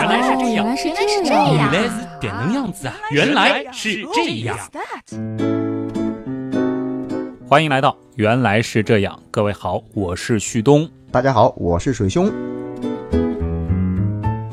原来是这样，原来是原来是这样，原来是点能样子啊！原来是这样。欢迎来到《原来是这样》，各位好，我是旭东。大家好，我是水兄。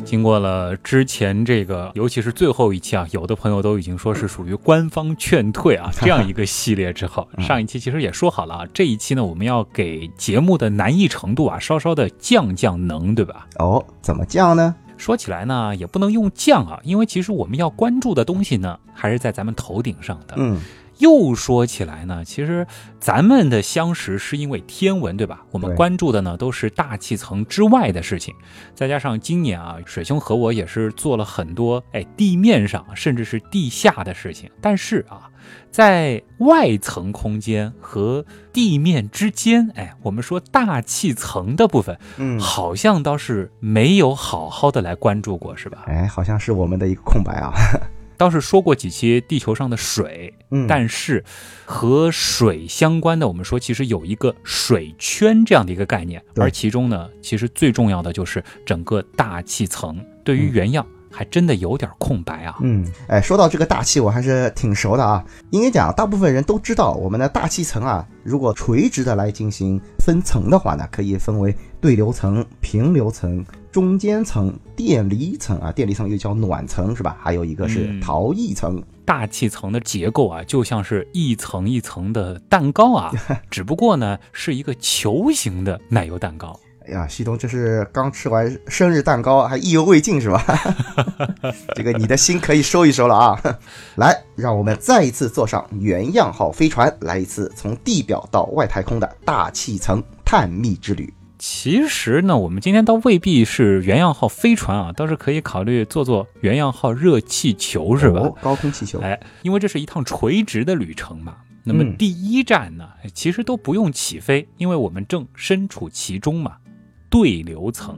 经过了之前这个，尤其是最后一期啊，有的朋友都已经说是属于官方劝退啊 这样一个系列之后，上一期其实也说好了啊，这一期呢我们要给节目的难易程度啊稍稍的降降能，对吧？哦，怎么降呢？说起来呢，也不能用降啊，因为其实我们要关注的东西呢，还是在咱们头顶上的。嗯，又说起来呢，其实咱们的相识是因为天文，对吧？我们关注的呢都是大气层之外的事情，再加上今年啊，水兄和我也是做了很多哎地面上甚至是地下的事情，但是啊，在外层空间和地面之间，哎，我们说大气层的部分，嗯好像倒是没有好好的来关注过，是吧？哎，好像是我们的一个空白啊。倒是说过几期地球上的水，嗯，但是和水相关的，我们说其实有一个水圈这样的一个概念，而其中呢，其实最重要的就是整个大气层。对于原样，还真的有点空白啊。嗯，哎，说到这个大气，我还是挺熟的啊。应该讲，大部分人都知道，我们的大气层啊，如果垂直的来进行分层的话呢，可以分为对流层、平流层、中间层、电离层啊，电离层又叫暖层是吧？还有一个是嗯逃逸层。大气层的结构啊，就像是一层一层的蛋糕啊，只不过呢是一个球形的奶油蛋糕。哎呀，西东这是刚吃完生日蛋糕，还意犹未尽是吧？这个你的心可以收一收了啊！来，让我们再一次坐上原样号飞船，来一次从地表到外太空的大气层探秘之旅。其实呢，我们今天倒未必是原样号飞船啊，倒是可以考虑做做原样号热气球，是吧？哦高空气球。哎，因为这是一趟垂直的旅程嘛。那么嗯第一站呢，哎其实都不用起飞，因为我们正身处其中嘛。对流层，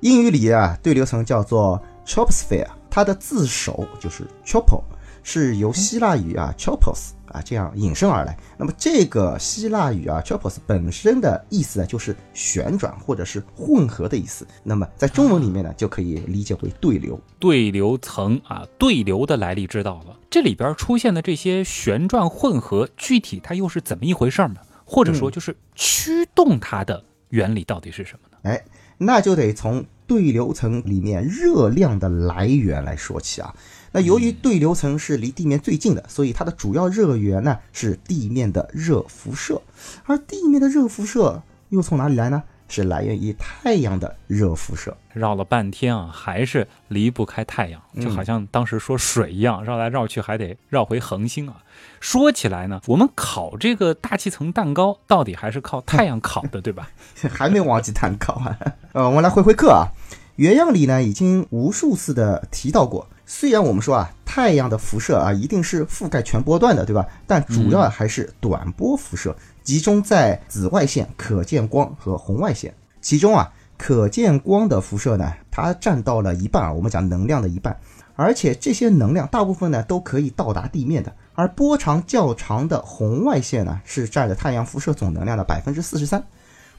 英语里啊，对流层叫做 troposphere，它的字首就是 tropo，是由希腊语啊 tropos 啊这样引申而来。那么这个希腊语啊 tropos 本身的意思呢，就是旋转或者是混合的意思。那么在中文里面呢，就可以理解为对流。对流层啊，对流的来历知道了。这里边出现的这些旋转混合，具体它又是怎么一回事呢？或者说，就是驱动它的原理到底是什么呢？哎，那就得从对流层里面热量的来源来说起啊。那由于对流层是离地面最近的，所以它的主要热源呢是地面的热辐射，而地面的热辐射又从哪里来呢？是来源于太阳的热辐射。绕了半天啊，还是离不开太阳，就好像当时说水一样，绕来绕去还得绕回恒星啊。说起来呢，我们烤这个大气层蛋糕，到底还是靠太阳烤的，对吧？还没忘记蛋糕啊。呃，我们来回回课啊。原样里呢已经无数次的提到过，虽然我们说啊，太阳的辐射啊一定是覆盖全波段的，对吧？但主要还是短波辐射，集中在紫外线、可见光和红外线。其中啊，可见光的辐射呢，它占到了一半啊，我们讲能量的一半。而且这些能量大部分呢都可以到达地面的，而波长较长的红外线呢是占了太阳辐射总能量的百分之四十三。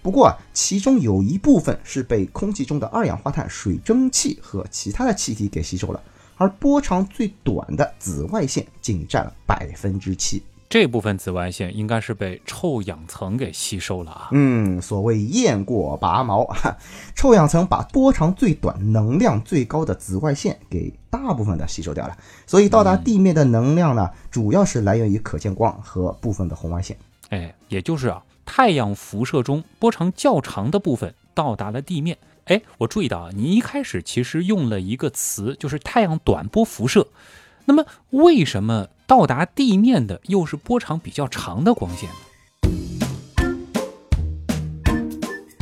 不过啊，其中有一部分是被空气中的二氧化碳、水蒸气和其他的气体给吸收了，而波长最短的紫外线仅占了百分之七。这部分紫外线应该是被臭氧层给吸收了啊。嗯，所谓雁过拔毛，哈，臭氧层把波长最短、能量最高的紫外线给大部分的吸收掉了，所以到达地面的能量呢，主要是来源于可见光和部分的红外线。哎，也就是啊，太阳辐射中波长较长的部分到达了地面。哎，我注意到啊，你一开始其实用了一个词，就是太阳短波辐射。那么，为什么到达地面的又是波长比较长的光线呢？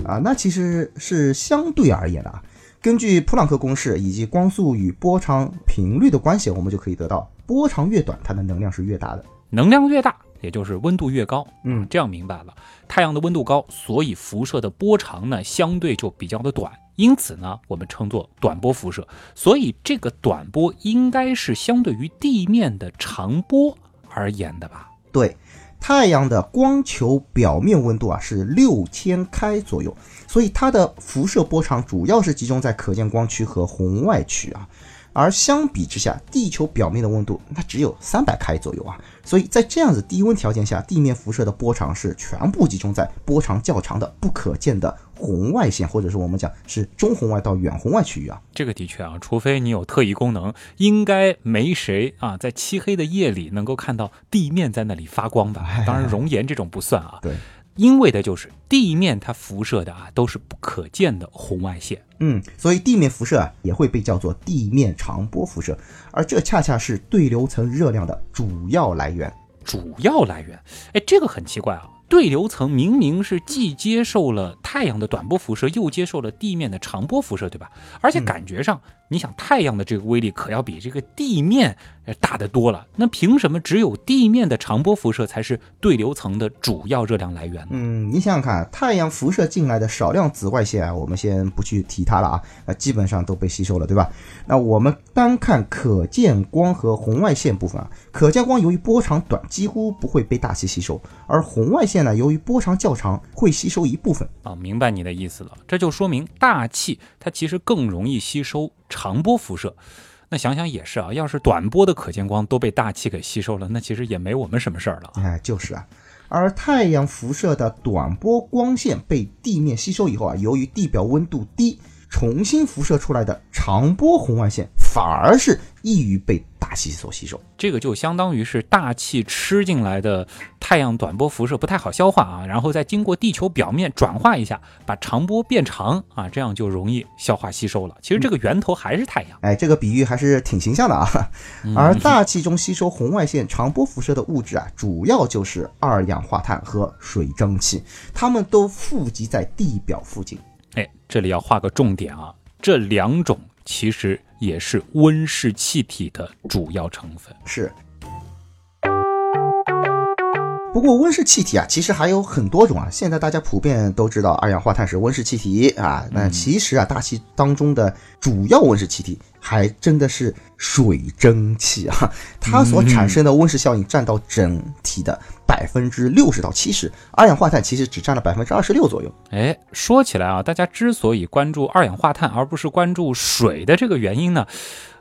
啊，那其实是相对而言的啊。根据普朗克公式以及光速与波长频率的关系，我们就可以得到，波长越短，它的能量是越大的。能量越大，也就是温度越高。嗯，这样明白了。太阳的温度高，所以辐射的波长呢相对就比较的短，因此呢我们称作短波辐射。所以这个短波应该是相对于地面的长波而言的吧？对，太阳的光球表面温度啊是六千开左右，所以它的辐射波长主要是集中在可见光区和红外区啊。而相比之下，地球表面的温度那只有三百开左右啊，所以在这样子低温条件下，地面辐射的波长是全部集中在波长较长的不可见的红外线，或者是我们讲是中红外到远红外区域啊。这个的确啊，除非你有特异功能，应该没谁啊，在漆黑的夜里能够看到地面在那里发光吧？当然，熔岩这种不算啊。对。因为的就是地面它辐射的啊都是不可见的红外线，嗯，所以地面辐射啊也会被叫做地面长波辐射，而这恰恰是对流层热量的主要来源。主要来源，哎，这个很奇怪啊。对流层明明是既接受了太阳的短波辐射，又接受了地面的长波辐射，对吧？而且感觉上，你想太阳的这个威力可要比这个地面大得多了。那凭什么只有地面的长波辐射才是对流层的主要热量来源呢？嗯，你想想看，太阳辐射进来的少量紫外线啊，我们先不去提它了啊，那基本上都被吸收了，对吧？那我们单看可见光和红外线部分啊，可见光由于波长短，几乎不会被大气吸收，而红外线。呢，由于波长较长，会吸收一部分啊。明白你的意思了，这就说明大气它其实更容易吸收长波辐射。那想想也是啊，要是短波的可见光都被大气给吸收了，那其实也没我们什么事儿了。哎，就是啊。而太阳辐射的短波光线被地面吸收以后啊，由于地表温度低。重新辐射出来的长波红外线反而是易于被大气所吸收，这个就相当于是大气吃进来的太阳短波辐射不太好消化啊，然后再经过地球表面转化一下，把长波变长啊，这样就容易消化吸收了。其实这个源头还是太阳。哎，这个比喻还是挺形象的啊。而大气中吸收红外线长波辐射的物质啊，主要就是二氧化碳和水蒸气，它们都富集在地表附近。哎，这里要画个重点啊，这两种其实也是温室气体的主要成分。是。不过温室气体啊，其实还有很多种啊。现在大家普遍都知道二氧化碳是温室气体啊，那其实啊，大气当中的主要温室气体还真的是水蒸气啊，它所产生的温室效应占到整体的。百分之六十到七十，二氧化碳其实只占了百分之二十六左右。哎，说起来啊，大家之所以关注二氧化碳而不是关注水的这个原因呢？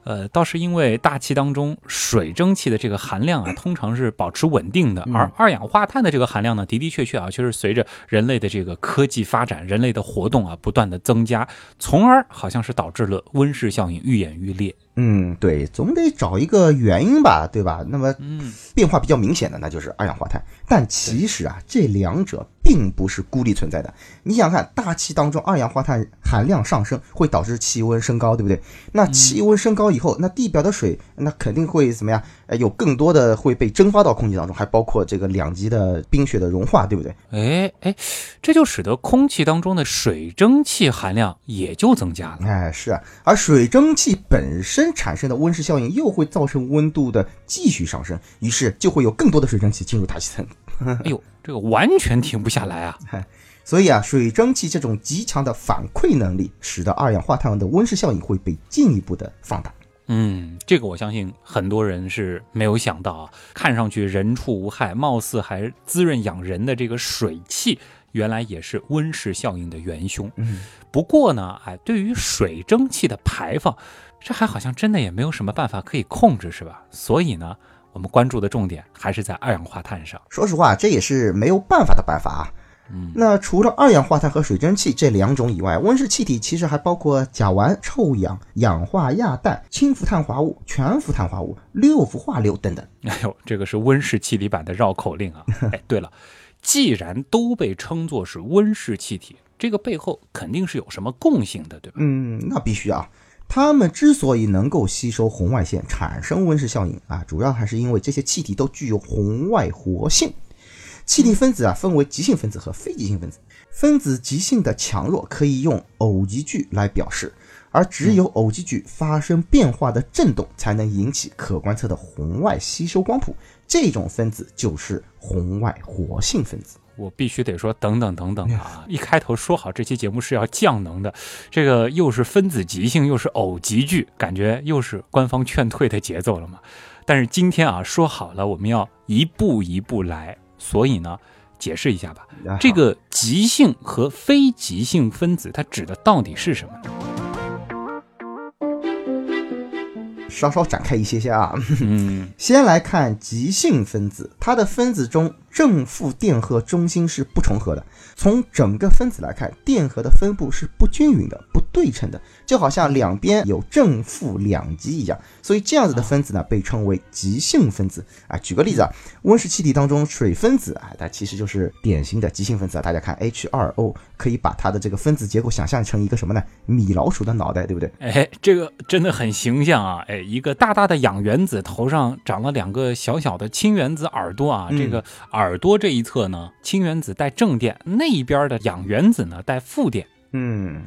呃，倒是因为大气当中水蒸气的这个含量啊，通常是保持稳定的，而二氧化碳的这个含量呢，的的确确啊，就是随着人类的这个科技发展，人类的活动啊，不断的增加，从而好像是导致了温室效应愈演愈烈。嗯，对，总得找一个原因吧，对吧？那么，嗯，变化比较明显的那就是二氧化碳，但其实啊，这两者并不是孤立存在的。你想看，大气当中二氧化碳含量上升，会导致气温升高，对不对？那气温升高以后，那地表的水那肯定会怎么样？呃，有更多的会被蒸发到空气当中，还包括这个两极的冰雪的融化，对不对？哎哎，这就使得空气当中的水蒸气含量也就增加了。哎，是啊，而水蒸气本身。产生的温室效应又会造成温度的继续上升，于是就会有更多的水蒸气进入大气层。哎呦，这个完全停不下来啊！所以啊，水蒸气这种极强的反馈能力，使得二氧化碳的温室效应会被进一步的放大。嗯，这个我相信很多人是没有想到啊，看上去人畜无害，貌似还滋润养人的这个水汽。原来也是温室效应的元凶。嗯，不过呢，哎，对于水蒸气的排放，这还好像真的也没有什么办法可以控制，是吧？所以呢，我们关注的重点还是在二氧化碳上。说实话，这也是没有办法的办法啊。嗯，那除了二氧化碳和水蒸气这两种以外，温室气体其实还包括甲烷、臭氧、氧化亚氮、氢氟碳化物、全氟碳化物、六氟化硫等等。哎呦，这个是温室气体版的绕口令啊！哎，对了。既然都被称作是温室气体，这个背后肯定是有什么共性的，对吧？嗯，那必须啊。它们之所以能够吸收红外线，产生温室效应啊，主要还是因为这些气体都具有红外活性。气体分子啊，分为极性分子和非极性分子。分子极性的强弱可以用偶极矩来表示，而只有偶极矩发生变化的振动，才能引起可观测的红外吸收光谱。这种分子就是红外活性分子。我必须得说，等等等等啊！一开头说好这期节目是要降能的，这个又是分子极性，又是偶极矩，感觉又是官方劝退的节奏了嘛？但是今天啊，说好了我们要一步一步来。所以呢，解释一下吧，啊这个极性和非极性分子它指的到底是什么呢？稍稍展开一些些啊。嗯，先来看极性分子，它的分子中正负电荷中心是不重合的。从整个分子来看，电荷的分布是不均匀的、不对称的，就好像两边有正负两极一样。所以这样子的分子呢，被称为极性分子啊。举个例子啊，温室气体当中水分子啊，它其实就是典型的极性分子啊。大家看 H2O，可以把它的这个分子结构想象成一个什么呢？米老鼠的脑袋，对不对？哎，这个真的很形象啊！哎，一个大大的氧原子头上长了两个小小的氢原子耳朵啊，嗯这个耳朵这一侧呢，氢原子带正电，那一边的氧原子呢带负电。嗯，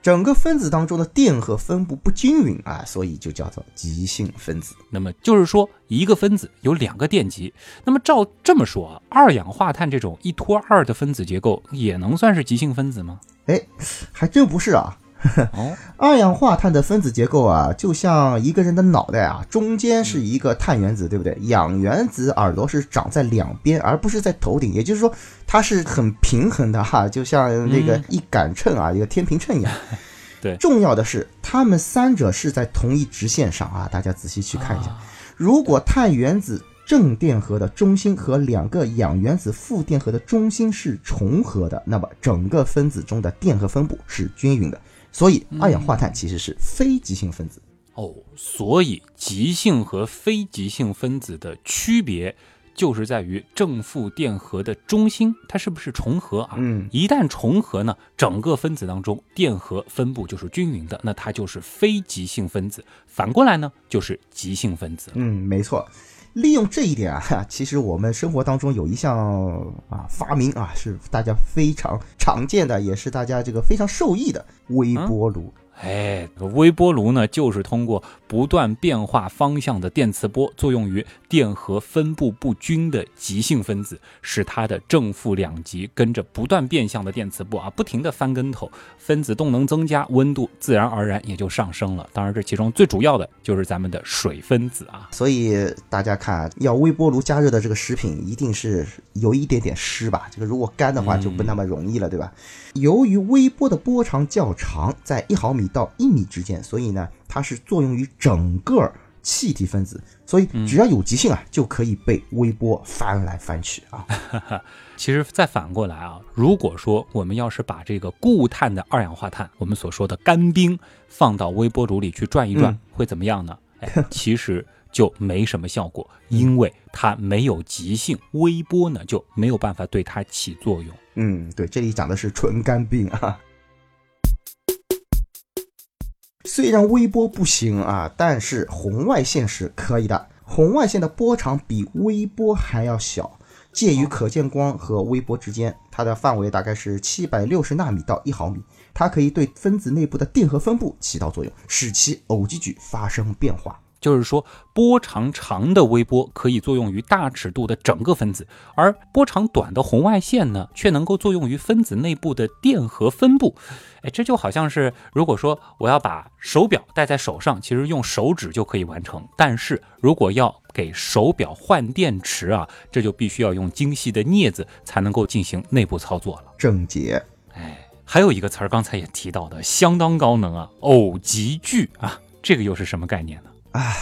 整个分子当中的电荷分布不均匀啊，所以就叫做极性分子。那么就是说，一个分子有两个电极。那么照这么说啊，二氧化碳这种一拖二的分子结构也能算是极性分子吗？哎，还真不是啊。哦，二氧化碳的分子结构啊，就像一个人的脑袋啊，中间是一个碳原子，对不对？氧原子耳朵是长在两边，而不是在头顶，也就是说它是很平衡的哈，就像那个嗯一杆秤啊，一个天平秤一样。对重要的是它们三者是在同一直线上啊，大家仔细去看一下。啊如果碳原子正电荷的中心和两个氧原子负电荷的中心是重合的，那么整个分子中的电荷分布是均匀的。所以二氧化碳其实是非极性分子。哦，所以极性和非极性分子的区别，就是在于正负电荷的中心它是不是重合啊？嗯，一旦重合呢，整个分子当中电荷分布就是均匀的，那它就是非极性分子。反过来呢，就是极性分子。嗯，没错。利用这一点啊，其实我们生活当中有一项啊发明啊，是大家非常常见的，也是大家这个非常受益的微波炉。哎，微波炉呢，就是通过不断变化方向的电磁波，作用于电荷分布不均的极性分子，使它的正负两极跟着不断变向的电磁波啊，不停地翻跟头，分子动能增加，温度自然而然也就上升了。当然，这其中最主要的就是咱们的水分子啊。所以大家看，要微波炉加热的这个食品一定是有一点点湿吧？这个如果干的话就不那么容易了，对吧？由于微波的波长较长，在一毫米到一米之间，所以呢，它是作用于整个气体分子，所以只要有极性啊，就可以被微波翻来翻去啊。其实再反过来啊，如果说我们要是把这个固态的二氧化碳，我们所说的干冰，放到微波炉里去转一转，嗯会怎么样呢？哎，其实就没什么效果，因为它没有极性，微波呢就没有办法对它起作用。嗯，对，这里讲的是纯干冰啊。虽然微波不行啊，但是红外线是可以的。红外线的波长比微波还要小，介于可见光和微波之间，它的范围大概是七百六十纳米到一毫米。它可以对分子内部的电荷分布起到作用，使其偶极矩发生变化。就是说，波长长的微波可以作用于大尺度的整个分子，而波长短的红外线呢，却能够作用于分子内部的电荷分布。哎，这就好像是，如果说我要把手表戴在手上，其实用手指就可以完成；但是如果要给手表换电池啊，这就必须要用精细的镊子才能够进行内部操作了。正解。哎，还有一个词儿，刚才也提到的，相当高能啊，偶极矩啊，这个又是什么概念呢？啊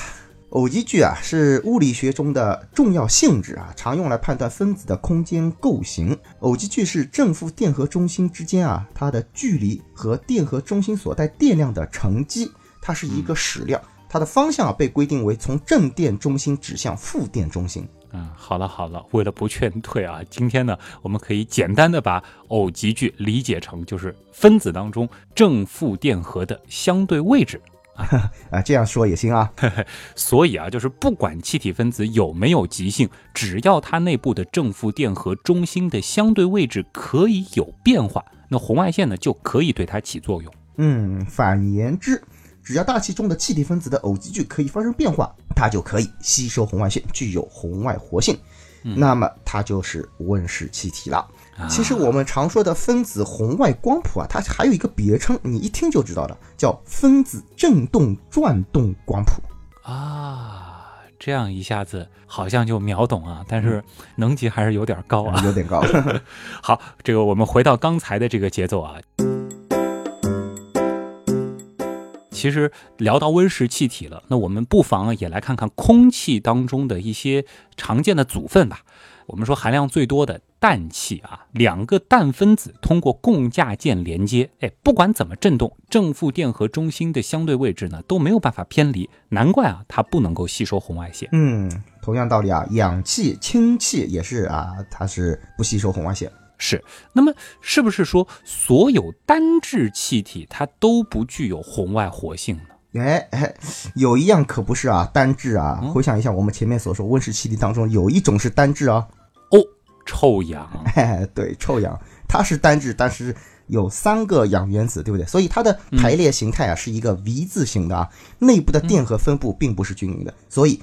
偶极矩啊是物理学中的重要性质啊，常用来判断分子的空间构型。偶极矩是正负电荷中心之间啊它的距离和电荷中心所带电量的乘积，它是一个矢量，它的方向啊被规定为从正电中心指向负电中心。嗯，好了好了，为了不劝退啊，今天呢，我们可以简单的把偶极矩理解成就是分子当中正负电荷的相对位置。啊，这样说也行啊。所以啊，就是不管气体分子有没有极性，只要它内部的正负电荷中心的相对位置可以有变化，那红外线呢就可以对它起作用。嗯，反言之，只要大气中的气体分子的偶极矩可以发生变化，它就可以吸收红外线，具有红外活性。那么它就是温室气体了。其实我们常说的分子红外光谱啊，它还有一个别称，你一听就知道了，叫分子振动转动光谱。啊，这样一下子好像就秒懂啊，但是能级还是有点高啊，有点高。好，这个我们回到刚才的这个节奏啊。其实聊到温室气体了，那我们不妨也来看看空气当中的一些常见的组分吧。我们说含量最多的氮气啊，两个氮分子通过共价键连接，哎，不管怎么振动，正负电荷中心的相对位置呢都没有办法偏离，难怪啊它不能够吸收红外线。嗯，同样道理啊，氧气、氢气也是啊，它是不吸收红外线。是，那么是不是说所有单质气体它都不具有红外活性呢？哎哎，有一样可不是啊，单质啊。回想一下我们前面所说温室气体当中有一种是单质啊。哦，臭氧。哎，对，臭氧，它是单质，但是有三个氧原子，对不对？所以它的排列形态啊是一个 V 字形的啊，内部的电荷分布并不是均匀的，所以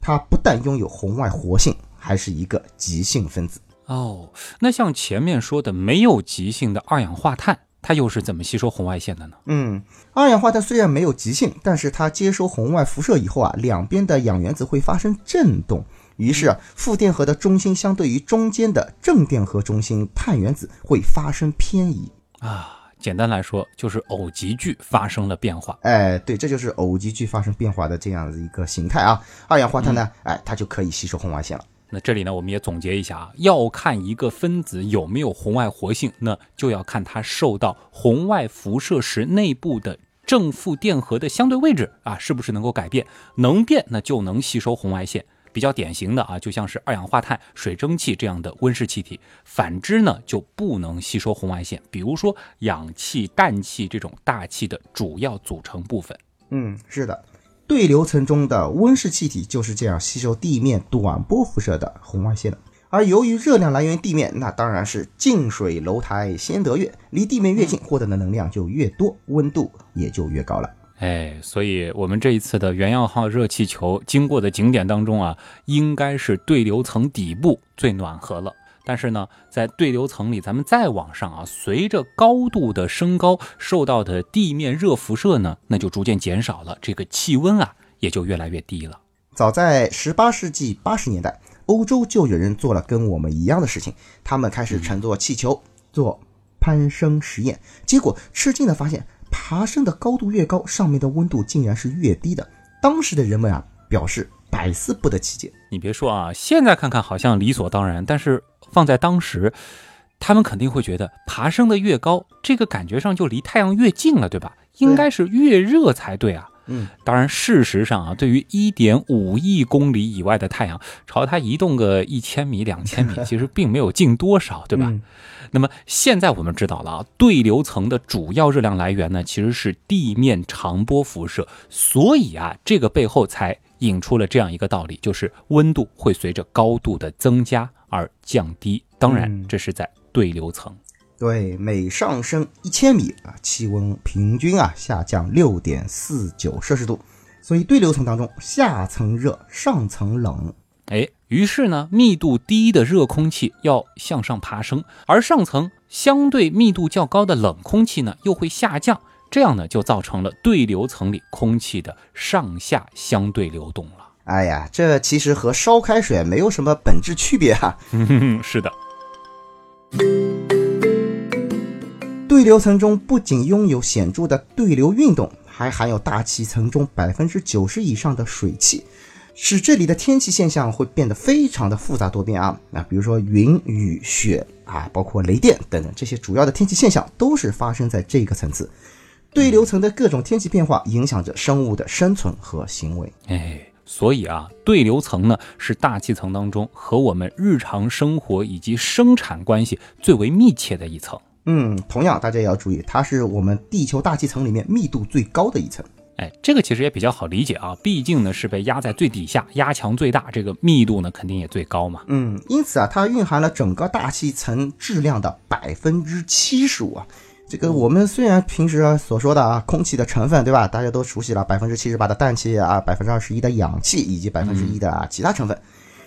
它不但拥有红外活性，还是一个极性分子。哦，那像前面说的没有极性的二氧化碳，它又是怎么吸收红外线的呢？嗯，二氧化碳虽然没有极性，但是它接收红外辐射以后啊，两边的氧原子会发生振动，于是啊，负电荷的中心相对于中间的正电荷中心碳原子会发生偏移啊。简单来说，就是偶极矩发生了变化。哎，对，这就是偶极矩发生变化的这样的一个形态啊。二氧化碳呢，哎，它就可以吸收红外线了。那这里呢，我们也总结一下啊，要看一个分子有没有红外活性，那就要看它受到红外辐射时内部的正负电荷的相对位置啊，是不是能够改变？能变，那就能吸收红外线。比较典型的啊，就像是二氧化碳、水蒸气这样的温室气体。反之呢，就不能吸收红外线。比如说氧气、氮气这种大气的主要组成部分。嗯，是的。对流层中的温室气体就是这样吸收地面短波辐射的红外线的。而由于热量来源地面，那当然是近水楼台先得月，离地面越近，获得的能量就越多，温度也就越高了。哎，所以我们这一次的原样号热气球经过的景点当中啊，应该是对流层底部最暖和了。但是呢，在对流层里，咱们再往上啊，随着高度的升高，受到的地面热辐射呢，那就逐渐减少了，这个气温啊，也就越来越低了。早在十八世纪八十年代，欧洲就有人做了跟我们一样的事情，他们开始乘坐气球做攀升实验，结果吃惊的发现，爬升的高度越高，上面的温度竟然是越低的。当时的人们啊，表示百思不得其解。你别说啊，现在看看好像理所当然，但是。放在当时，他们肯定会觉得爬升的越高，这个感觉上就离太阳越近了，对吧？应该是越热才对啊。嗯，当然，事实上啊，对于一点五亿公里以外的太阳，朝它移动个一千米、两千米，其实并没有近多少，对吧？那么现在我们知道了啊，对流层的主要热量来源呢，其实是地面长波辐射，所以啊，这个背后才引出了这样一个道理，就是温度会随着高度的增加。而降低，当然这是在对流层。对，每上升一千米啊，气温平均啊下降六点四九摄氏度。所以对流层当中，下层热，上层冷。哎，于是呢，密度低的热空气要向上爬升，而上层相对密度较高的冷空气呢又会下降，这样呢就造成了对流层里空气的上下相对流动了。哎呀，这其实和烧开水没有什么本质区别哈。是的，对流层中不仅拥有显著的对流运动，还含有大气层中百分之九十以上的水汽，使这里的天气现象会变得非常的复杂多变啊。那比如说云、雨、雪啊，包括雷电等等这些主要的天气现象，都是发生在这个层次。对流层的各种天气变化，影响着生物的生存和行为。哎。所以啊，对流层呢是大气层当中和我们日常生活以及生产关系最为密切的一层。嗯，同样大家也要注意，它是我们地球大气层里面密度最高的一层。哎，这个其实也比较好理解啊，毕竟呢是被压在最底下，压强最大，这个密度呢肯定也最高嘛。嗯，因此啊，它蕴含了整个大气层质量的百分之七十五啊。这个我们虽然平时所说的啊，空气的成分对吧，大家都熟悉了，百分之七十八的氮气啊，百分之二十一的氧气以及百分之一的啊其他成分，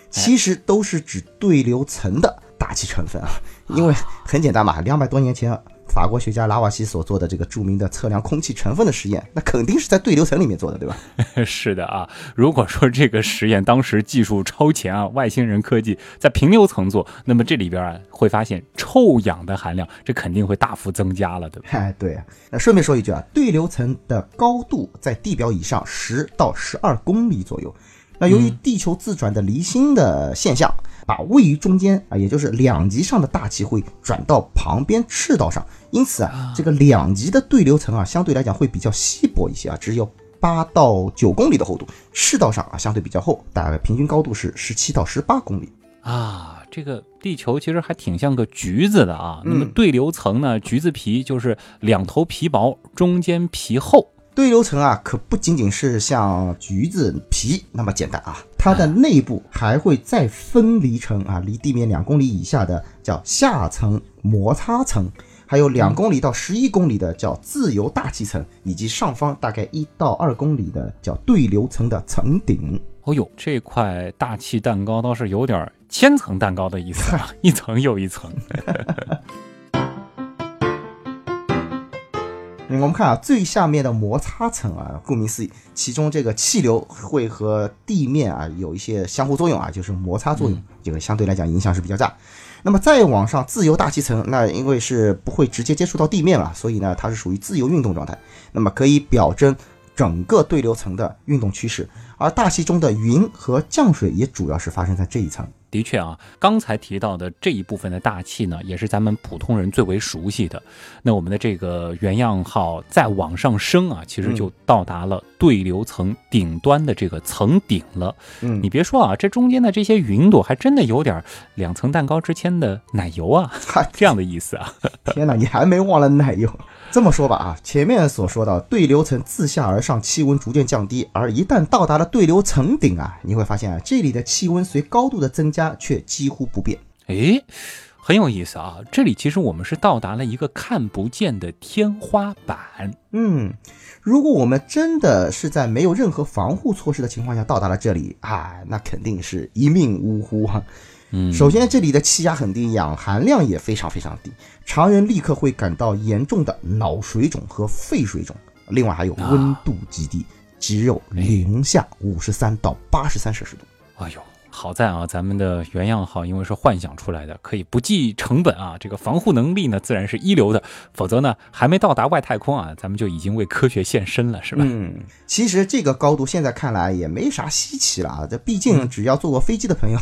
其实都是指对流层的大气成分啊。因为很简单嘛，两百多年前法国学家拉瓦锡所做的这个著名的测量空气成分的实验，那肯定是在对流层里面做的，对吧？是的啊，如果说这个实验当时技术超前啊，外星人科技在平流层做，那么这里边啊会发现臭氧的含量，这肯定会大幅增加了，对吧？哎，对啊。那顺便说一句啊，对流层的高度在地表以上十到十二公里左右。那由于地球自转的离心的现象，把位于中间啊，也就是两极上的大气会转到旁边赤道上，因此啊，这个两极的对流层啊，相对来讲会比较稀薄一些啊，只有八到九公里的厚度。赤道上啊，相对比较厚，大概平均高度是十七到十八公里啊。这个地球其实还挺像个橘子的啊。那么对流层呢，橘子皮就是两头皮薄，中间皮厚。对流层啊，可不仅仅是像橘子皮那么简单啊，它的内部还会再分离成啊，离地面两公里以下的叫下层摩擦层，还有两公里到十一公里的叫自由大气层，以及上方大概一到二公里的叫对流层的层顶。哦呦，这块大气蛋糕倒是有点千层蛋糕的意思啊，一层又一层。我们看啊，最下面的摩擦层啊，顾名思义，其中这个气流会和地面啊有一些相互作用啊，就是摩擦作用，这个相对来讲影响是比较大。那么再往上，自由大气层，那因为是不会直接接触到地面嘛，所以呢，它是属于自由运动状态，那么可以表征整个对流层的运动趋势。而大气中的云和降水也主要是发生在这一层。的确啊，刚才提到的这一部分的大气呢，也是咱们普通人最为熟悉的。那我们的这个原样号再往上升啊，其实就到达了对流层顶端的这个层顶了。嗯，你别说啊，这中间的这些云朵还真的有点两层蛋糕之间的奶油啊，这样的意思啊。天哪，你还没忘了奶油？这么说吧啊，前面所说的对流层自下而上，气温逐渐降低，而一旦到达了对流层顶啊，你会发现啊，这里的气温随高度的增加却几乎不变。诶，很有意思啊，这里其实我们是到达了一个看不见的天花板。嗯，如果我们真的是在没有任何防护措施的情况下到达了这里啊，那肯定是一命呜呼哈。嗯，首先这里的气压很低，氧含量也非常非常低，常人立刻会感到严重的脑水肿和肺水肿。另外还有温度极低，只有零下五十三到八十三摄氏度。哎呦，好在啊，咱们的原样号因为是幻想出来的，可以不计成本啊，这个防护能力呢自然是一流的。否则呢，还没到达外太空啊，咱们就已经为科学献身了，是吧？嗯，其实这个高度现在看来也没啥稀奇了啊，这毕竟只要坐过飞机的朋友。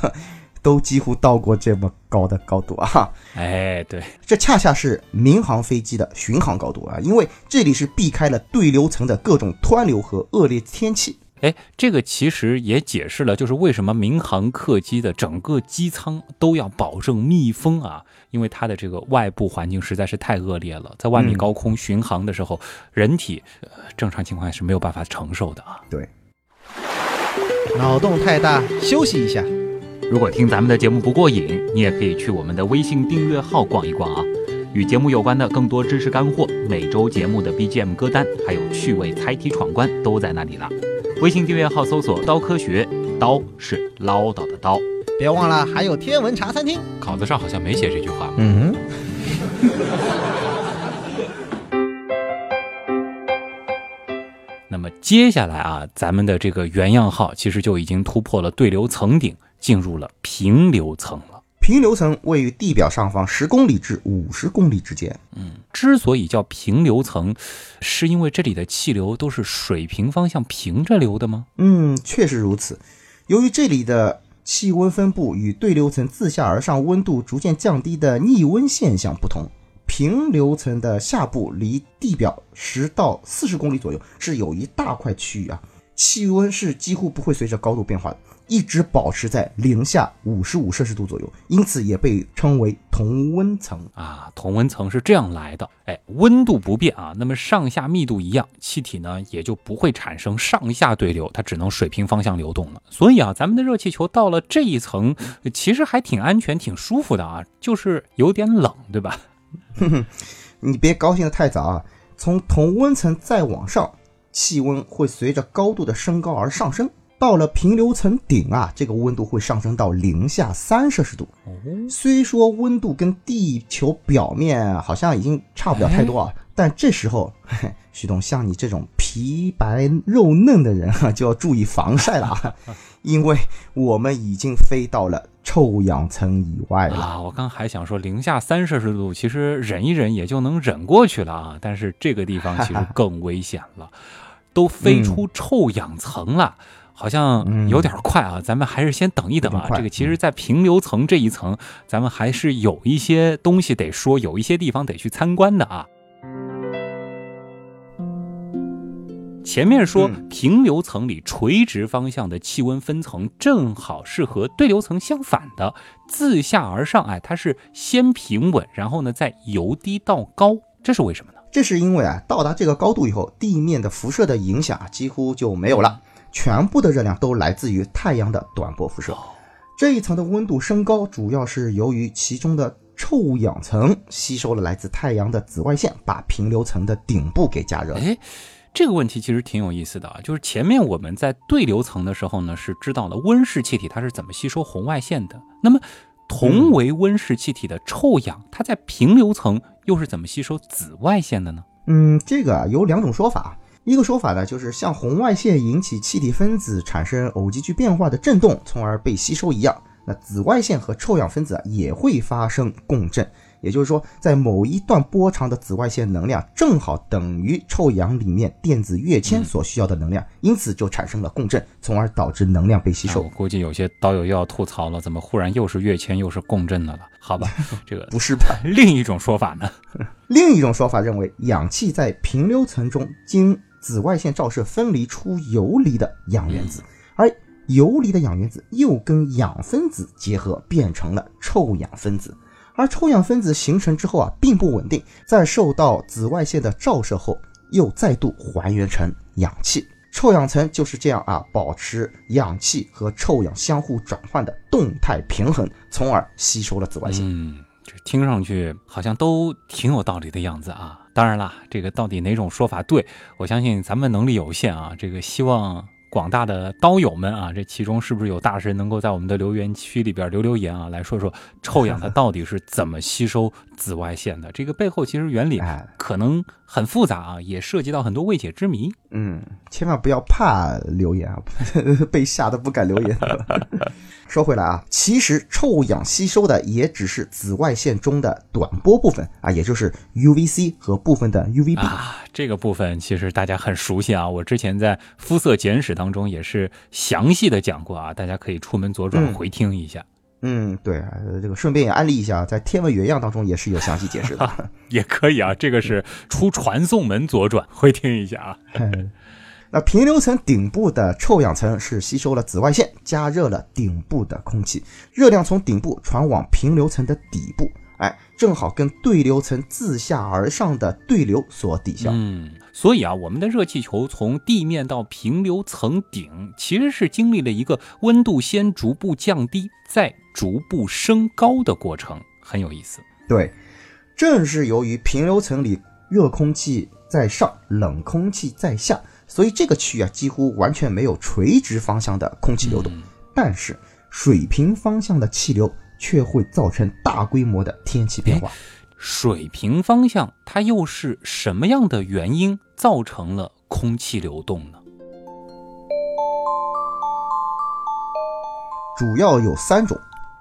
都几乎到过这么高的高度啊！哎，对，这恰恰是民航飞机的巡航高度啊，因为这里是避开了对流层的各种湍流和恶劣天气。哎，这个其实也解释了，就是为什么民航客机的整个机舱都要保证密封啊，因为它的这个外部环境实在是太恶劣了，在万米高空巡航的时候，人体呃正常情况下是没有办法承受的啊。对，脑洞太大，休息一下。如果听咱们的节目不过瘾，你也可以去我们的微信订阅号逛一逛啊，与节目有关的更多知识干货、每周节目的 BGM 歌单，还有趣味猜题闯关都在那里了。微信订阅号搜索“刀科学”，刀是唠叨的刀。别忘了还有天文茶餐厅，稿子上好像没写这句话。嗯。那么接下来啊，咱们的这个原样号其实就已经突破了对流层顶。进入了平流层了。平流层位于地表上方十公里至五十公里之间。嗯，之所以叫平流层，是因为这里的气流都是水平方向平着流的吗？嗯，确实如此。由于这里的气温分布与对流层自下而上温度逐渐降低的逆温现象不同，平流层的下部离地表十到四十公里左右是有一大块区域啊，气温是几乎不会随着高度变化的。一直保持在零下五十五摄氏度左右，因此也被称为同温层啊。同温层是这样来的，哎，温度不变啊，那么上下密度一样，气体呢也就不会产生上下对流，它只能水平方向流动了。所以啊，咱们的热气球到了这一层，其实还挺安全、挺舒服的啊，就是有点冷，对吧？哼哼，你别高兴的太早啊，从同温层再往上，气温会随着高度的升高而上升。到了平流层顶啊，这个温度会上升到零下三摄氏度。哦，虽说温度跟地球表面好像已经差不了太多啊，但这时候，徐东像你这种皮白肉嫩的人啊，就要注意防晒了啊，因为我们已经飞到了臭氧层以外了。啊，我刚还想说零下三摄氏度，其实忍一忍也就能忍过去了啊，但是这个地方其实 更危险了，都飞出臭氧层了。好像有点快啊，咱们还是先等一等啊。这个其实，在平流层这一层，咱们还是有一些东西得说，有一些地方得去参观的啊。前面说平流层里垂直方向的气温分层，正好是和对流层相反的，自下而上，哎，它是先平稳，然后呢再由低到高，这是为什么呢？这是因为啊，到达这个高度以后，地面的辐射的影响啊几乎就没有了，全部的热量都来自于太阳的短波辐射。这一层的温度升高，主要是由于其中的臭氧层吸收了来自太阳的紫外线，把平流层的顶部给加热了。哎，这个问题其实挺有意思的啊，就是前面我们在对流层的时候呢，是知道了温室气体它是怎么吸收红外线的。那么，同为温室气体的臭氧，它在平流层又是怎么吸收紫外线的呢？嗯，这个啊有两种说法。一个说法呢，就是像红外线引起气体分子产生偶极矩变化的振动，从而被吸收一样，那紫外线和臭氧分子啊也会发生共振。也就是说，在某一段波长的紫外线能量正好等于臭氧里面电子跃迁所需要的能量，因此就产生了共振，从而导致能量被吸收。我估计有些导友又要吐槽了，怎么忽然又是跃迁又是共振的了？好吧，这个不是吧？另一种说法呢？另一种说法认为，氧气在平流层中经紫外线照射分离出游离的氧原子，而游离的氧原子又跟氧分子结合，变成了臭氧分子。而臭氧分子形成之后啊，并不稳定，在受到紫外线的照射后，又再度还原成氧气。臭氧层就是这样啊，保持氧气和臭氧相互转换的动态平衡，从而吸收了紫外线。嗯，这听上去好像都挺有道理的样子啊。当然啦，这个到底哪种说法对，我相信咱们能力有限啊。这个希望。广大的刀友们啊，这其中是不是有大神能够在我们的留言区里边留留言啊，来说说臭氧它 到底是怎么吸收紫外线的？这个背后其实原理可能很复杂啊，也涉及到很多未解之谜。嗯，千万不要怕留言啊，被吓得不敢留言。说回来啊，其实臭氧吸收的也只是紫外线中的短波部分啊，也就是 UVC 和部分的 UVB 啊。这个部分其实大家很熟悉啊，我之前在肤色简史当中也是详细的讲过啊，大家可以出门左转回听一下。嗯，对，这个顺便也安利一下，在天文原样当中也是有详细解释的，也可以啊。这个是出传送门左转回听一下啊。那平流层顶部的臭氧层是吸收了紫外线，加热了顶部的空气，热量从顶部传往平流层的底部，哎，正好跟对流层自下而上的对流所抵消。嗯，所以啊，我们的热气球从地面到平流层顶，其实是经历了一个温度先逐步降低，再逐步升高的过程，很有意思。对，正是由于平流层里热空气在上，冷空气在下。所以这个区域啊，几乎完全没有垂直方向的空气流动，但是水平方向的气流却会造成大规模的天气变化。水平方向它又是什么样的原因造成了空气流动呢？主要有三种：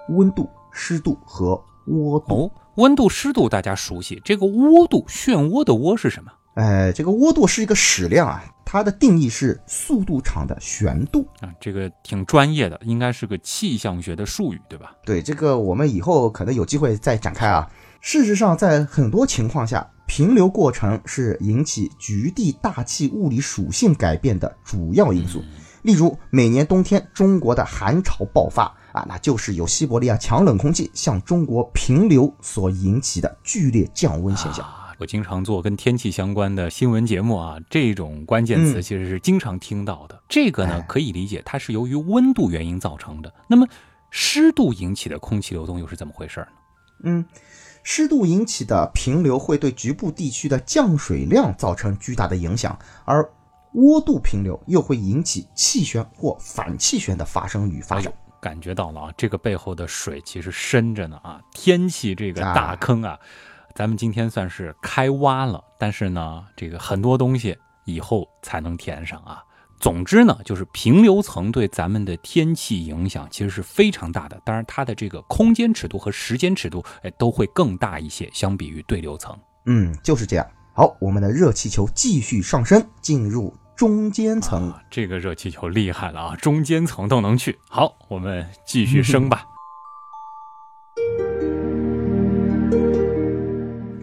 温度、湿度和涡度。哦，温度、湿度大家熟悉，这个涡度，漩涡的涡是什么？哎，这个涡度是一个矢量啊。它的定义是速度场的旋度啊，这个挺专业的，应该是个气象学的术语，对吧？对，这个我们以后可能有机会再展开啊。事实上，在很多情况下，平流过程是引起局地大气物理属性改变的主要因素。例如，每年冬天中国的寒潮爆发啊，那就是由西伯利亚强冷空气向中国平流所引起的剧烈降温现象。我经常做跟天气相关的新闻节目啊，这种关键词其实是经常听到的。这个呢，可以理解它是由于温度原因造成的。那么，湿度引起的空气流动又是怎么回事呢？嗯，湿度引起的平流会对局部地区的降水量造成巨大的影响，而涡度平流又会引起气旋或反气旋的发生与发展。感觉到了啊，这个背后的水其实深着呢啊！天气这个大坑啊，咱们今天算是开挖了，但是呢，这个很多东西以后才能填上啊。总之呢，就是平流层对咱们的天气影响其实是非常大的，当然它的这个空间尺度和时间尺度哎都会更大一些，相比于对流层。嗯，就是这样。好，我们的热气球继续上升，进入。中间层，这个热气球厉害了啊！中间层都能去。好，我们继续升吧。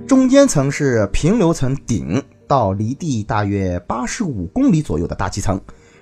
中间层是平流层顶到离地大约八十五公里左右的大气层。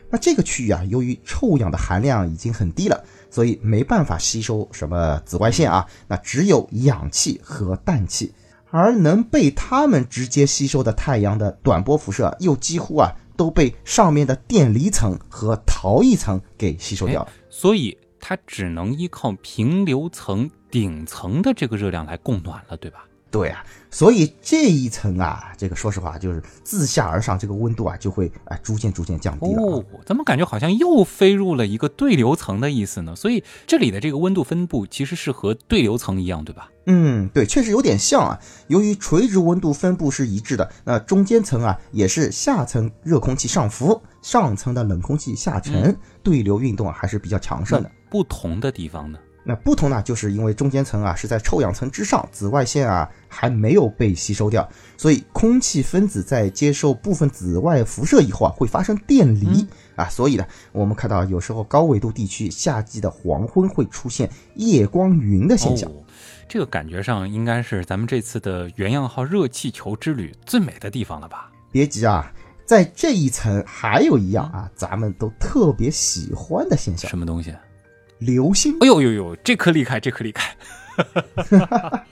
那这个区域啊，由于臭氧的含量已经很低了，所以没办法吸收什么紫外线啊。那只有氧气和氮气，而能被它们直接吸收的太阳的短波辐射，又几乎啊。都被上面的电离层和逃逸层给吸收掉了，所以它只能依靠平流层顶层的这个热量来供暖了，对吧？对啊，所以这一层啊，这个说实话就是自下而上，这个温度啊就会啊逐渐逐渐降低了。哦，怎么感觉好像又飞入了一个对流层的意思呢？所以这里的这个温度分布其实是和对流层一样，对吧？嗯，对，确实有点像啊。由于垂直温度分布是一致的，那中间层啊也是下层热空气上浮，上层的冷空气下沉，对流运动啊还是比较强盛的。不同的地方呢？那不同呢，就是因为中间层啊是在臭氧层之上，紫外线啊还没有被吸收掉，所以空气分子在接受部分紫外辐射以后啊会发生电离啊，所以呢，我们看到有时候高纬度地区夏季的黄昏会出现夜光云的现象，这个感觉上应该是咱们这次的原样号热气球之旅最美的地方了吧？别急啊，在这一层还有一样啊，咱们都特别喜欢的现象，什么东西？流星，哎呦呦呦，这颗厉害，这颗厉害！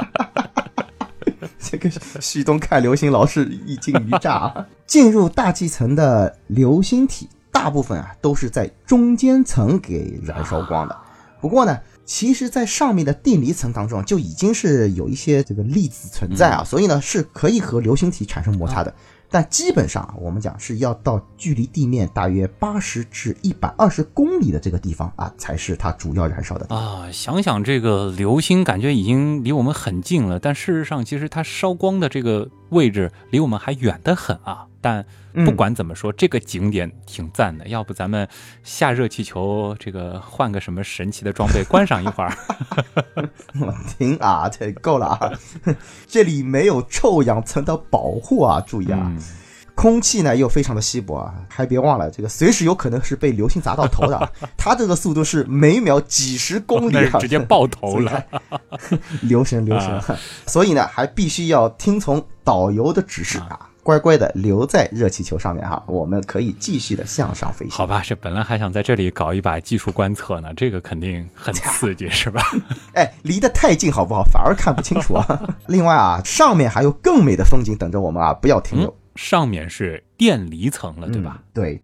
这个旭东看流星老是一惊一乍。啊 进入大气层的流星体，大部分啊都是在中间层给燃烧光的。不过呢，其实，在上面的电离层当中就已经是有一些这个粒子存在啊，所以呢是可以和流星体产生摩擦的。但基本上，我们讲是要到距离地面大约八十至一百二十公里的这个地方啊，才是它主要燃烧的啊。想想这个流星，感觉已经离我们很近了，但事实上，其实它烧光的这个位置离我们还远得很啊。但不管怎么说，这个景点挺赞的。要不咱们下热气球，这个换个什么神奇的装备，观赏一会儿。停啊，这够了啊！这里没有臭氧层的保护啊，注意啊！空气呢又非常的稀薄啊，还别忘了，这个随时有可能是被流星砸到头的。它这个速度是每秒几十公里啊，直接 爆头了。留神留神，所以呢，还必须要听从导游的指示啊。乖乖的留在热气球上面哈，我们可以继续的向上飞行。好吧，这本来还想在这里搞一把技术观测呢，这个肯定很刺激，是吧？哎，离得太近好不好？反而看不清楚啊。另外啊，上面还有更美的风景等着我们啊，不要停留。上面是电离层了，对吧？对。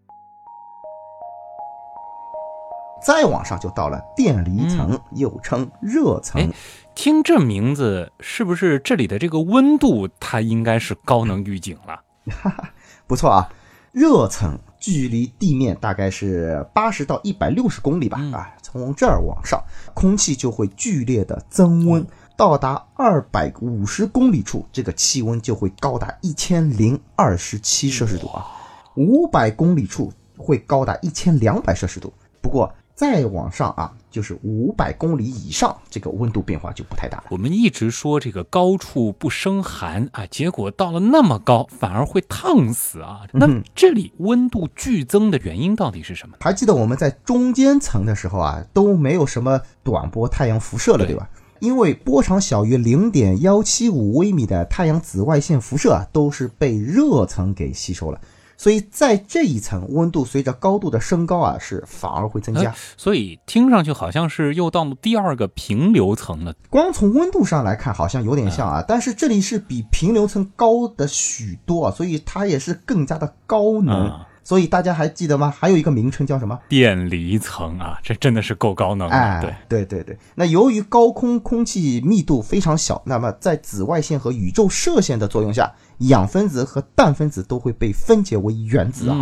再往上就到了电离层，又称热层。听这名字，是不是这里的这个温度它应该是高能预警了？哈 哈不错啊，热层距离地面大概是八十到一百六十公里吧。啊，从这儿往上，空气就会剧烈的增温，到达二百五十公里处，这个气温就会高达一千零二十七摄氏度啊。五百公里处会高达一千两百摄氏度。不过再往上啊。就是五百公里以上，这个温度变化就不太大了。我们一直说这个高处不生寒啊，结果到了那么高，反而会烫死啊。那这里温度剧增的原因到底是什么？还记得我们在中间层的时候啊，都没有什么短波太阳辐射了，对吧？因为波长小于零点幺七五微米的太阳紫外线辐射啊，都是被热层给吸收了。所以在这一层，温度随着高度的升高啊，是反而会增加。所以听上去好像是又到了第二个平流层了。光从温度上来看，好像有点像啊，但是这里是比平流层高的许多啊，所以它也是更加的高能。所以大家还记得吗？还有一个名称叫什么？电离层啊，这真的是够高能的。对对对对。那由于高空空气密度非常小，那么在紫外线和宇宙射线的作用下，氧分子和氮分子都会被分解为原子啊。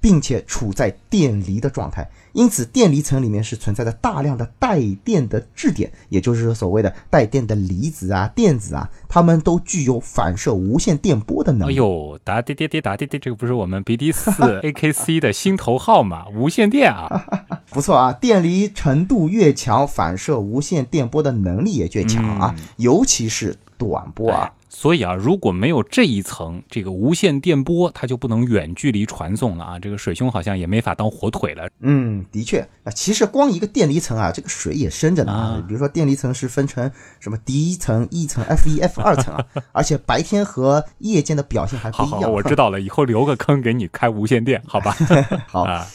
并且处在电离的状态。因此，电离层里面是存在着大量的带电的质点，也就是所谓的带电的离子啊、电子啊，它们都具有反射无线电波的能力。哎呦，答滴滴滴答滴滴，这个不是我们 BD 四 AKC 的心头号吗？无线电啊，不错啊，电离程度越强，反射无线电波的能力也越强啊，尤其是短波啊。所以啊，如果没有这一层这个无线电波，它就不能远距离传送了啊。这个水兄好像也没法当火腿了。嗯，的确啊，其实光一个电离层啊，这个水也深着呢啊。比如说电离层是分成什么第一层、一层、F 一、F 二层啊，而且白天和夜间的表现还不一样。我知道了，以后留个坑给你开无线电，好吧？好。啊，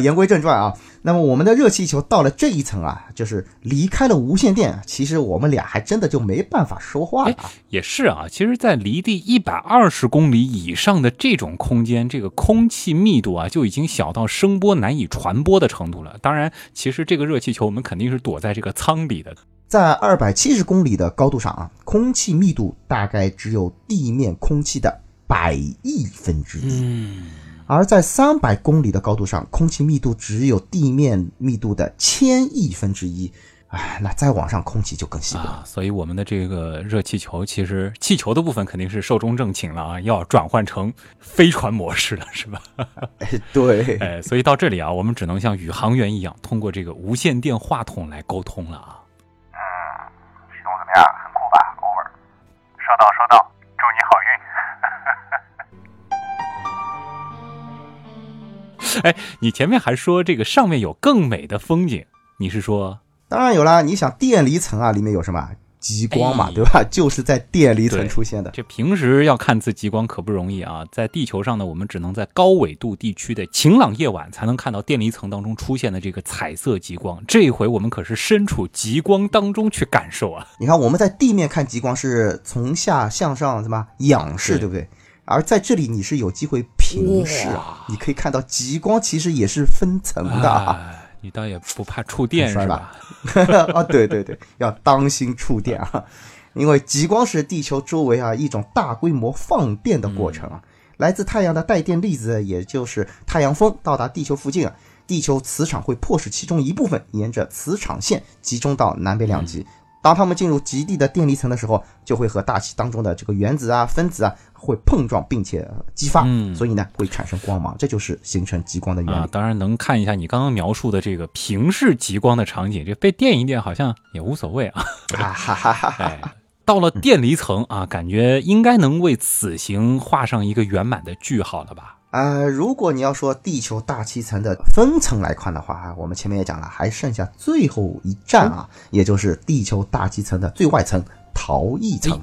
言归正传啊，那么我们的热气球到了这一层啊，就是离开了无线电，其实我们俩还真的就没办法说话了。也是啊，其实，在离地一百二十公里以上的这种空间，这个空气密度啊，就已经小到声波难以传播的程度了。当然，其实这个热气球我们肯定是躲在这个舱里的，在二百七十公里的高度上啊，空气密度大概只有地面空气的百亿分之一。嗯。而在三百公里的高度上，空气密度只有地面密度的千亿分之一，哎，那再往上空气就更稀薄了。所以我们的这个热气球，其实气球的部分肯定是寿终正寝了啊，要转换成飞船模式了，是吧？哎，对，哎，所以到这里啊，我们只能像宇航员一样，通过这个无线电话筒来沟通了啊。嗯，系统怎么样？很酷吧？Over，收到，收到，哎，你前面还说这个上面有更美的风景，你是说？当然有啦！你想电离层啊，里面有什么极光嘛，对吧？就是在电离层出现的。这平时要看次极光可不容易啊，在地球上呢，我们只能在高纬度地区的晴朗夜晚才能看到电离层当中出现的这个彩色极光。这回我们可是身处极光当中去感受啊！你看我们在地面看极光是从下向上，什么仰视，对不对？而在这里，你是有机会平视啊，你可以看到极光其实也是分层的。啊你倒也不怕触电是吧？啊，对对对，要当心触电啊！因为极光是地球周围啊一种大规模放电的过程啊，来自太阳的带电粒子，也就是太阳风到达地球附近啊，地球磁场会迫使其中一部分沿着磁场线集中到南北两极。当它们进入极地的电离层的时候，就会和大气当中的这个原子啊、分子啊会碰撞，并且激发，所以呢会产生光芒，这就是形成极光的原理。啊当然能看一下你刚刚描述的这个平视极光的场景，这被电一电好像也无所谓啊。哈哈哈哈到了电离层啊，感觉应该能为此行画上一个圆满的句号了吧？呃，如果你要说地球大气层的分层来看的话，我们前面也讲了，还剩下最后一站啊，也就是地球大气层的最外层逃逸层。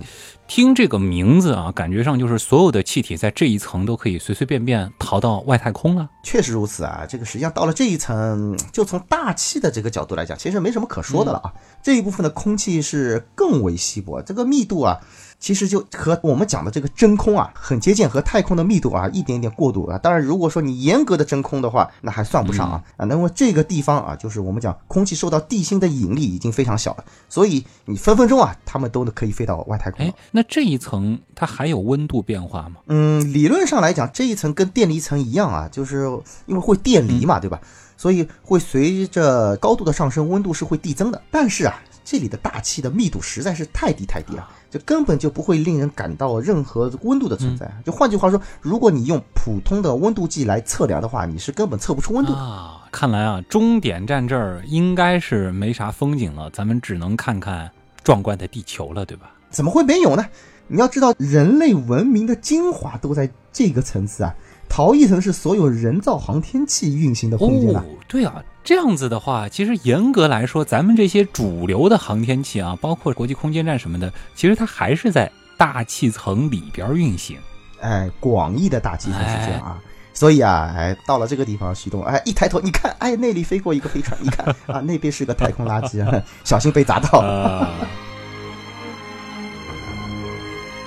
听这个名字啊，感觉上就是所有的气体在这一层都可以随随便便逃到外太空了。确实如此啊，这个实际上到了这一层，就从大气的这个角度来讲，其实没什么可说的了啊。这一部分的空气是更为稀薄，这个密度啊。其实就和我们讲的这个真空啊很接近，和太空的密度啊一点点过渡啊。当然，如果说你严格的真空的话，那还算不上啊啊。那么这个地方啊，就是我们讲空气受到地心的引力已经非常小了，所以你分分钟啊，它们都可以飞到外太空。哎，那这一层它还有温度变化吗？嗯，理论上来讲，这一层跟电离层一样啊，就是因为会电离嘛，对吧？所以会随着高度的上升，温度是会递增的。但是啊，这里的大气的密度实在是太低太低了。就根本就不会令人感到任何温度的存在。就换句话说，如果你用普通的温度计来测量的话，你是根本测不出温度啊。看来啊，终点站这儿应该是没啥风景了，咱们只能看看壮观的地球了，对吧？怎么会没有呢？你要知道，人类文明的精华都在这个层次啊。逃逸层是所有人造航天器运行的空间啊。对啊。这样子的话，其实严格来说，咱们这些主流的航天器啊，包括国际空间站什么的，其实它还是在大气层里边运行。哎，广义的大气层是这样啊。所以啊，哎，到了这个地方，徐东，哎，一抬头，你看，哎，那里飞过一个飞船，你看 啊，那边是个太空垃圾，小心被砸到。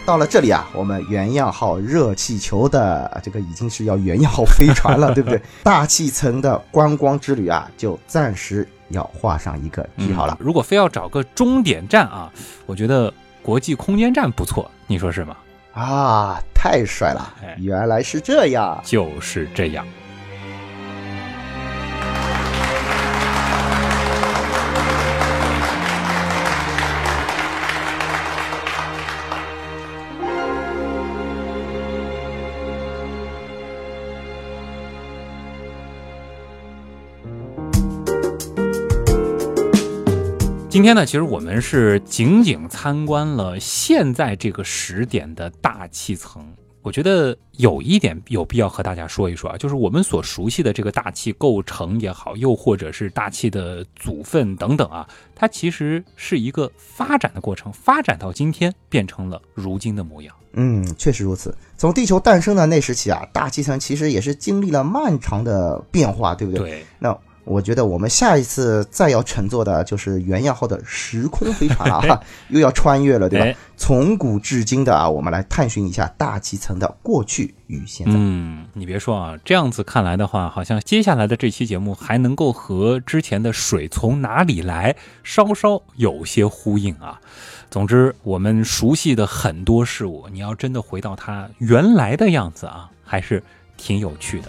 到了这里啊，我们原样号热气球的这个已经是要原样号飞船了，对不对？大气层的观光之旅啊，就暂时要画上一个句号了。如果非要找个终点站啊，我觉得国际空间站不错，你说是吗？啊，太帅了哎！原来是这样。就是这样。今天呢，其实我们是仅仅参观了现在这个时点的大气层。我觉得有一点有必要和大家说一说啊，就是我们所熟悉的这个大气构成也好，又或者是大气的组分等等啊，它其实是一个发展的过程，发展到今天变成了如今的模样。嗯，确实如此。从地球诞生的那时起啊，大气层其实也是经历了漫长的变化，对不对？对，那我觉得我们下一次再要乘坐的就是原样号的时空飞船了啊，又要穿越了，对吧？哎从古至今的啊，我们来探寻一下大气层的过去与现在。嗯，你别说啊，这样子看来的话，好像接下来的这期节目还能够和之前的水从哪里来稍稍有些呼应啊。总之，我们熟悉的很多事物，你要真的回到它原来的样子啊，还是挺有趣的。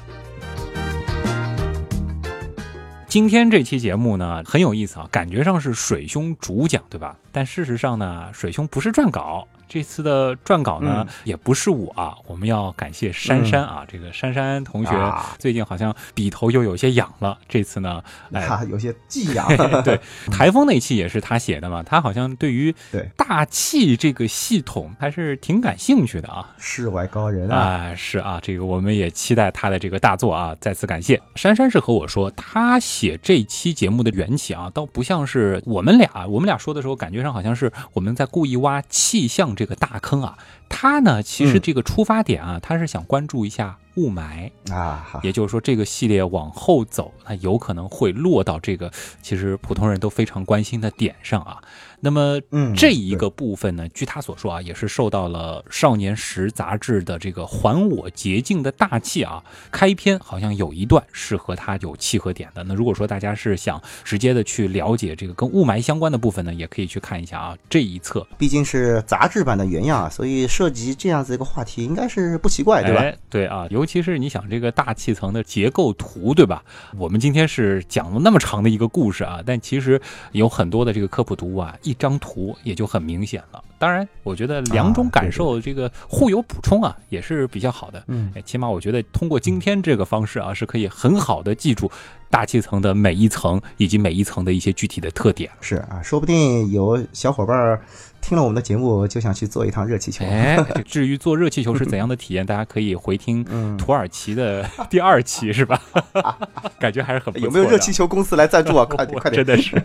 今天这期节目呢很有意思啊，感觉上是水兄主讲，对吧？但事实上呢，水兄不是撰稿，这次的撰稿呢、嗯也不是我啊，我们要感谢珊珊啊，这个珊珊同学啊最近好像笔头又有些痒了，这次呢，哎，啊，有些寄 痒。对，台风那期也是他写的嘛，他好像对于对大气这个系统还是挺感兴趣的啊。世外高人啊，啊，是啊，这个我们也期待他的这个大作啊！再次感谢珊珊是和我说，他写这期节目的缘起啊，倒不像是我们俩，我们俩说的时候，感觉上好像是我们在故意挖气象这个大坑啊。他呢，其实嗯这个出发点啊，他是想关注一下雾霾，啊，好也就是说，这个系列往后走，它有可能会落到这个其实普通人都非常关心的点上啊。那么嗯这一个部分呢，据他所说啊，也是受到了《少年时》杂志的这个“还我洁净的大气”啊，开篇好像有一段是和他有契合点的。那如果说大家是想直接的去了解这个跟雾霾相关的部分呢，也可以去看一下啊这一册，毕竟是杂志版的原样啊，所以涉及这样子一个话题，应该是不奇怪，对吧？哎，对啊，尤其是你想这个大气层的结构图，对吧？我们今天是讲了那么长的一个故事啊，但其实有很多的这个科普读物啊，一张图也就很明显了。当然，我觉得两种感受这个互有补充啊，也是比较好的。嗯哎，起码我觉得通过今天这个方式啊，是可以很好的记住大气层的每一层以及每一层的一些具体的特点。是啊，说不定有小伙伴儿听了我们的节目就想去做一趟热气球。哎，至于做热气球是怎样的体验，大家可以回听 嗯土耳其的第二期，是吧？感觉还是很不错的有没有热气球公司来赞助啊？快点，快点！真的是。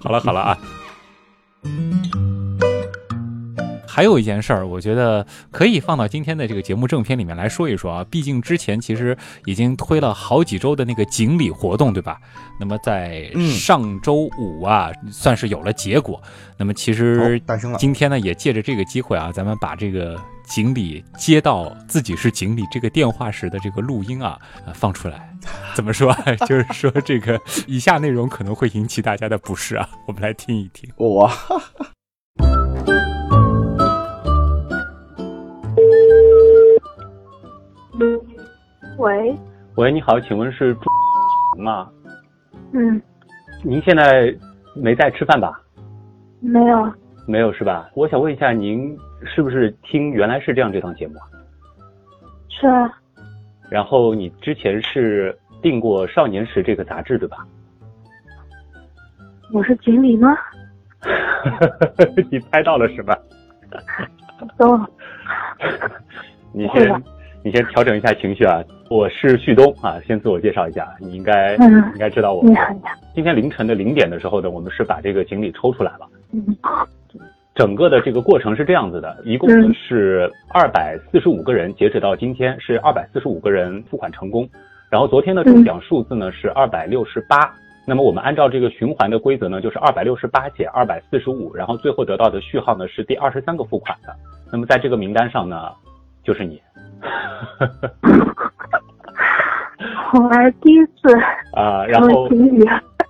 好了好了啊。还有一件事儿，我觉得可以放到今天的这个节目正片里面来说一说啊。毕竟之前其实已经推了好几周的那个锦鲤活动，对吧？那么在嗯上周五啊，算是有了结果。那么其哦实诞生了。今天呢，也借着这个机会啊，咱们把这个锦鲤接到自己是锦鲤这个电话时的这个录音啊，呃放出来。怎么说啊？就是说这个以下内容可能会引起大家的不适啊，我们来听一听。哇，喂，喂，你好，请问是朱吗？嗯，您现在没在吃饭吧？没有，没有是吧？我想问一下，您是不是听《原来是这样》这档节目啊？是啊，然后你之前是订过《少年时》这个杂志对吧？我是锦鲤吗？你猜到了是吧？等会儿，你先你先调整一下情绪啊。我是旭东啊，先自我介绍一下，你应该、嗯应该知道我。今天凌晨的零点的时候呢，我们是把这个锦鲤抽出来了。嗯，整个的这个过程是这样子的，一共是二百四十五个人，截止到今天是二百四十五个人付款成功。然后昨天的中奖数字呢是二百六十八。那么我们按照这个循环的规则呢，就是二百六十八减二百四十五，然后最后得到的序号呢是第二十三个付款的。那么在这个名单上呢，就是你。我还第一次啊、然后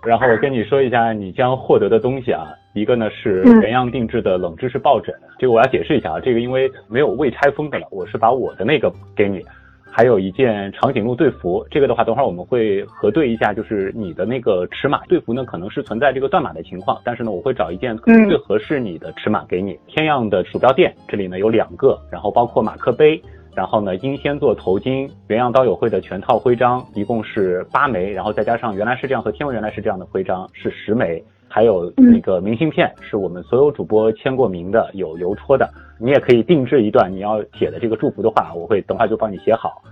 然后我跟你说一下你将获得的东西啊，一个呢是嗯原样定制的冷知识抱枕，这个我要解释一下啊，这个因为没有未拆封的了，我是把我的那个给你。还有一件长颈鹿队服，这个的话，等会儿我们会核对一下，就是你的那个尺码。队服呢可能是存在这个断码的情况，但是呢，我会找一件可能最合适你的尺码给你。天样的鼠标垫，这里呢有两个，然后包括马克杯，然后呢英仙座头巾，原样刀友会的全套徽章，一共是八枚，然后再加上原来是这样和天文原来是这样的徽章是十枚，还有那个明信片，是我们所有主播签过名的，有邮戳的。你也可以定制一段你要写的这个祝福的话，我会等会儿就帮你写好，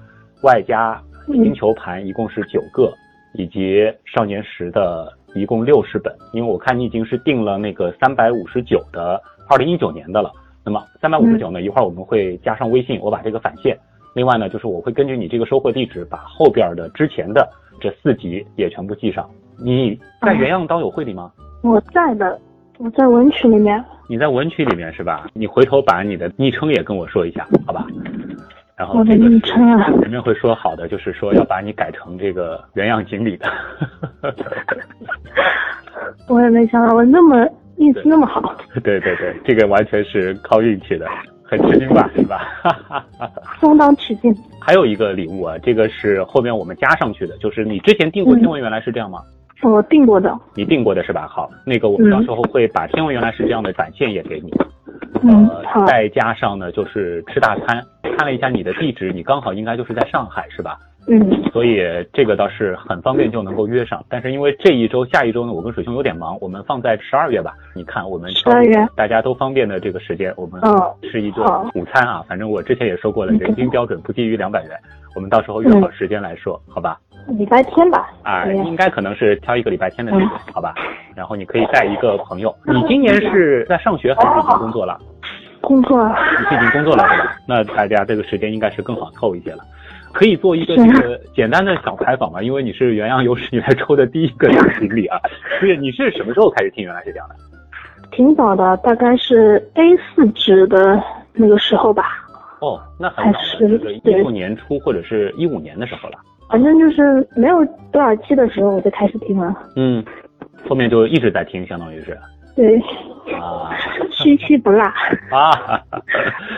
外加星球盘一共是九个，以及少年时的一共六十本，因为我看你已经是定了那个三百五十九的二零一九年的了。那么三百五十九呢，一会儿我们会加上微信，我把这个返现。另外呢，就是我会根据你这个收货地址，把后边的之前的这四集也全部记上。你在原样刀友会里吗？我在的，我在文曲里面。你在文曲里面是吧？你回头把你的昵称也跟我说一下，好吧？然后我的昵称啊，前面会说好的，就是说要把你改成这个原样锦鲤的。我也没想到我那么运气那么好，对对对，这个完全是靠运气的，很吃惊吧，是吧？相当吃惊。还有一个礼物啊，这个是后面我们加上去的，就是你之前订过嗯天文原来是这样吗？我订过的，你订过的是吧？好，那个我们嗯到时候会把天文原来是这样的返现也给你。嗯，再加上呢，就是吃大餐，看了一下你的地址，你刚好应该就是在上海是吧？嗯所以这个倒是很方便就能够约上。但是因为这一周、下一周呢，我跟水兄有点忙，我们放在十二月吧。你看，我们十二月大家都方便的这个时间，我们哦吃一顿午餐啊。反正我之前也说过了，嗯人均标准不低于两百元。我们到时候约好时间来说，好吧？礼拜天吧，啊，对应该可能是挑一个礼拜天的日子嗯，好吧？然后你可以带一个朋友。你今年是在上学还是已经工作了？工作你是已经工作了是吧？那大家这个时间应该是更好凑一些了。可以做一个这个简单的小采访吗？因为你是原样有史以来抽的第一个大经理啊。是，你是什么时候开始听原来是这样的？挺早的，大概是 A 四纸的那个时候吧，哦，那很早了，这个一对六年初或者是一五年的时候了。反正就是没有多少期的时候我就开始听了，嗯，后面就一直在听，相当于是对，啊 期期不落。啊。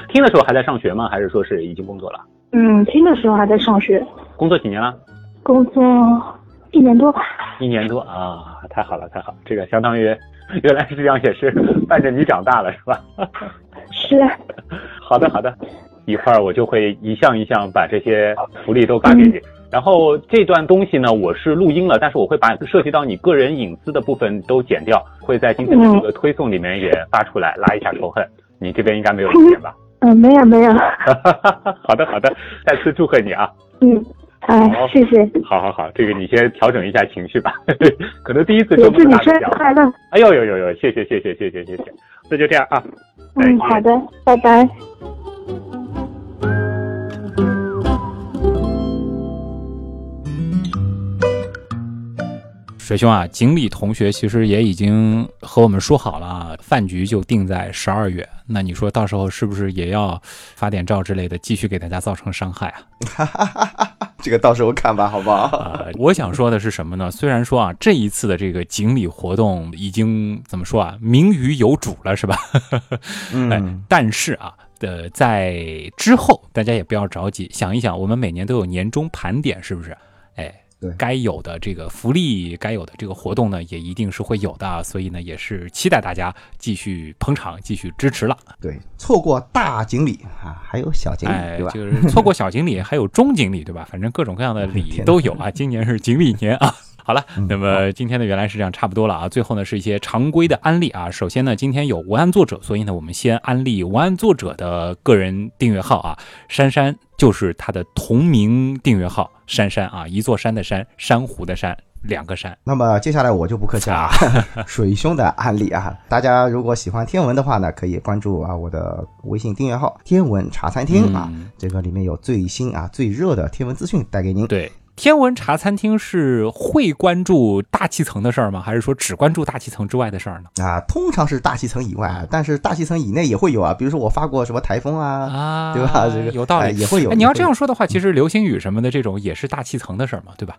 听的时候还在上学吗？还是说是已经工作了？嗯，听的时候还在上学，工作几年了？工作一年多吧。一年多啊，太好了，太好了，这个相当于 原来是这样，也是伴着你长大了，是吧？是，好的，好的，一会儿我就会一项一项把这些福利都发给你。然后这段东西呢，我是录音了，但是我会把涉及到你个人隐私的部分都剪掉，会在今天的这个推送里面也发出来，拉一下仇恨。你这边应该没有意见吧？嗯，没有没有，好的，好的，再次祝贺你啊！嗯，哎，谢谢，好好好，这个你先调整一下情绪吧，可能第一次也这么祝你生日。快乐。哎呦呦呦呦，谢谢谢谢谢谢谢谢，那就这样啊。再嗯，好的，拜拜。水兄啊，锦鲤同学其实也已经和我们说好了啊，饭局就定在十二月。那你说到时候是不是也要发点照之类的，继续给大家造成伤害啊？这个到时候看吧，好不好？啊、我想说的是什么呢？虽然说啊，这一次的这个锦鲤活动已经怎么说啊，名誉有主了，是吧？哎嗯，，但是啊，呃，在之后大家也不要着急，想一想，我们每年都有年终盘点，是不是？哎对，该有的这个福利，该有的这个活动呢，也一定是会有的啊。所以呢，也是期待大家继续捧场，继续支持了。对，错过大锦鲤啊，还有小锦鲤，哎对，吧？就是错过小锦鲤，还有中锦鲤，对吧？反正各种各样的 礼都有啊。今年是锦鲤年啊。好了，嗯那么今天的原来是这样，差不多了啊。最后呢，是一些常规的安利啊。首先呢，今天有文案作者，所以呢，我们先安利文案作者的个人订阅号啊。珊珊就是他的同名订阅号，珊珊啊，一座山的山，珊瑚的珊，两个山。那么接下来我就不客气了，啊，水兄的案例啊，大家如果喜欢天文的话呢，可以关注啊我的微信订阅号“天文茶餐厅”啊，嗯这个里面有最新啊最热的天文资讯带给您。对。天文茶餐厅是会关注大气层的事儿吗？还是说只关注大气层之外的事儿呢？啊，通常是大气层以外啊，但是大气层以内也会有啊。比如说我发过什么台风啊，啊，对吧？这个有道理。哎也会有。哎，你要这样说的话，其实流星雨什么的这种也是大气层的事儿嘛，对吧？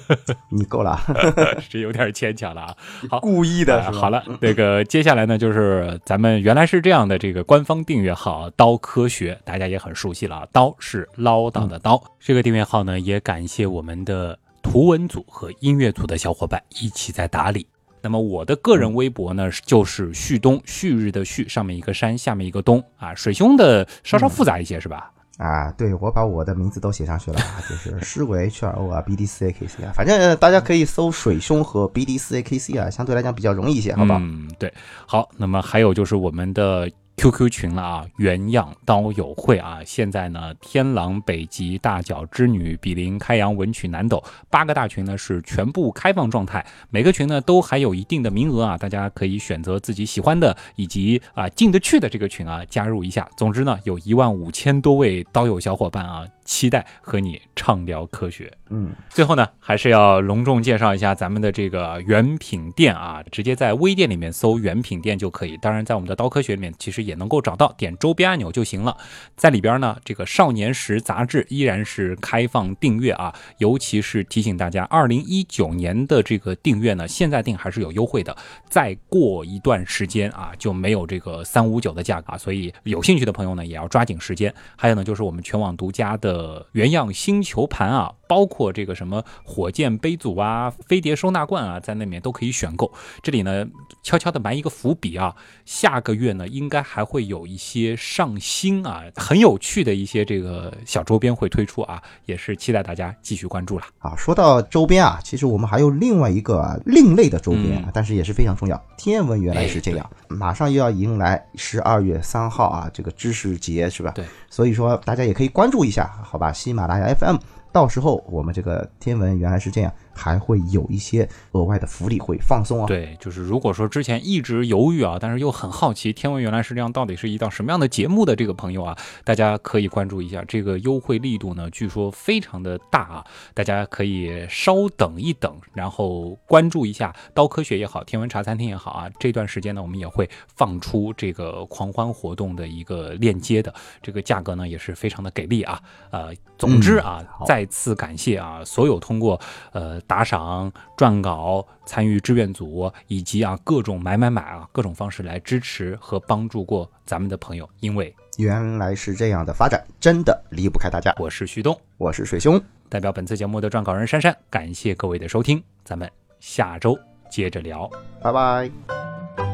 你够了，这有点牵强了啊。好，故意的好了，那个接下来呢，就是咱们原来是这样的这个官方订阅号“刀科学”，大家也很熟悉了啊。刀是唠叨的刀，这个订阅号呢，也感谢我们的图文组和音乐组的小伙伴一起在打理。那么我的个人微博呢，就是旭东，旭日的旭，上面一个山，下面一个东啊。水兄的稍稍复杂一些、是吧？啊，对我把我的名字都写上去了啊，就是诗为 H 2 O 啊，B D 4 A K C 啊，反正大家可以搜水兄和 B D 4 A K C 啊，相对来讲比较容易一些，好不好？嗯，对，好，那么还有就是我们的 QQ 群了啊，原样刀友会啊，现在呢，天狼、北极、大角、织女、比邻、开阳、文曲、南斗八个大群呢是全部开放状态，每个群呢都还有一定的名额啊，大家可以选择自己喜欢的以及啊进得去的这个群啊加入一下。总之呢，有一万五千多位刀友小伙伴啊，期待和你畅聊科学。嗯，最后呢，还是要隆重介绍一下咱们的这个原品店啊，直接在微店里面搜“原品店”就可以。当然，在我们的刀科学里面，其实也能够找到，点周边按钮就行了。在里边呢，这个《少年时》杂志依然是开放订阅啊，尤其是提醒大家，二零一九年的这个订阅呢，现在订还是有优惠的，再过一段时间啊，就没有这个三五九的价格啊，所以有兴趣的朋友呢，也要抓紧时间。还有呢，就是我们全网独家的呃原样星球盘啊，包括这个什么火箭杯组啊、飞碟收纳罐啊，在那里面都可以选购。这里呢，悄悄的埋一个伏笔啊，下个月呢，应该还会有一些上新啊，很有趣的一些这个小周边会推出啊，也是期待大家继续关注了。啊，说到周边啊，其实我们还有另外一个、啊、另类的周边、啊嗯，但是也是非常重要。天文原来是这样，马上又要迎来十二月三号啊，这个知识节是吧？对，所以说大家也可以关注一下，好吧？喜马拉雅 FM，到时候我们这个天文原来是这样，还会有一些额外的福利会放松啊。对，就是如果说之前一直犹豫啊，但是又很好奇天文原来是这样，到底是一档什么样的节目的这个朋友啊，大家可以关注一下这个优惠力度呢，据说非常的大啊，大家可以稍等一等，然后关注一下刀科学也好，天文茶餐厅也好啊，这段时间呢，我们也会放出这个狂欢活动的一个链接的，这个价格呢也是非常的给力啊，呃，总之啊，再次感谢啊所有通过呃打赏、撰稿、参与志愿组以及啊各种买买买啊各种方式来支持和帮助过咱们的朋友，因为原来是这样的发展，真的离不开大家。我是徐东，我是水兄，代表本次节目的撰稿人珊珊，感谢各位的收听，咱们下周接着聊。拜拜。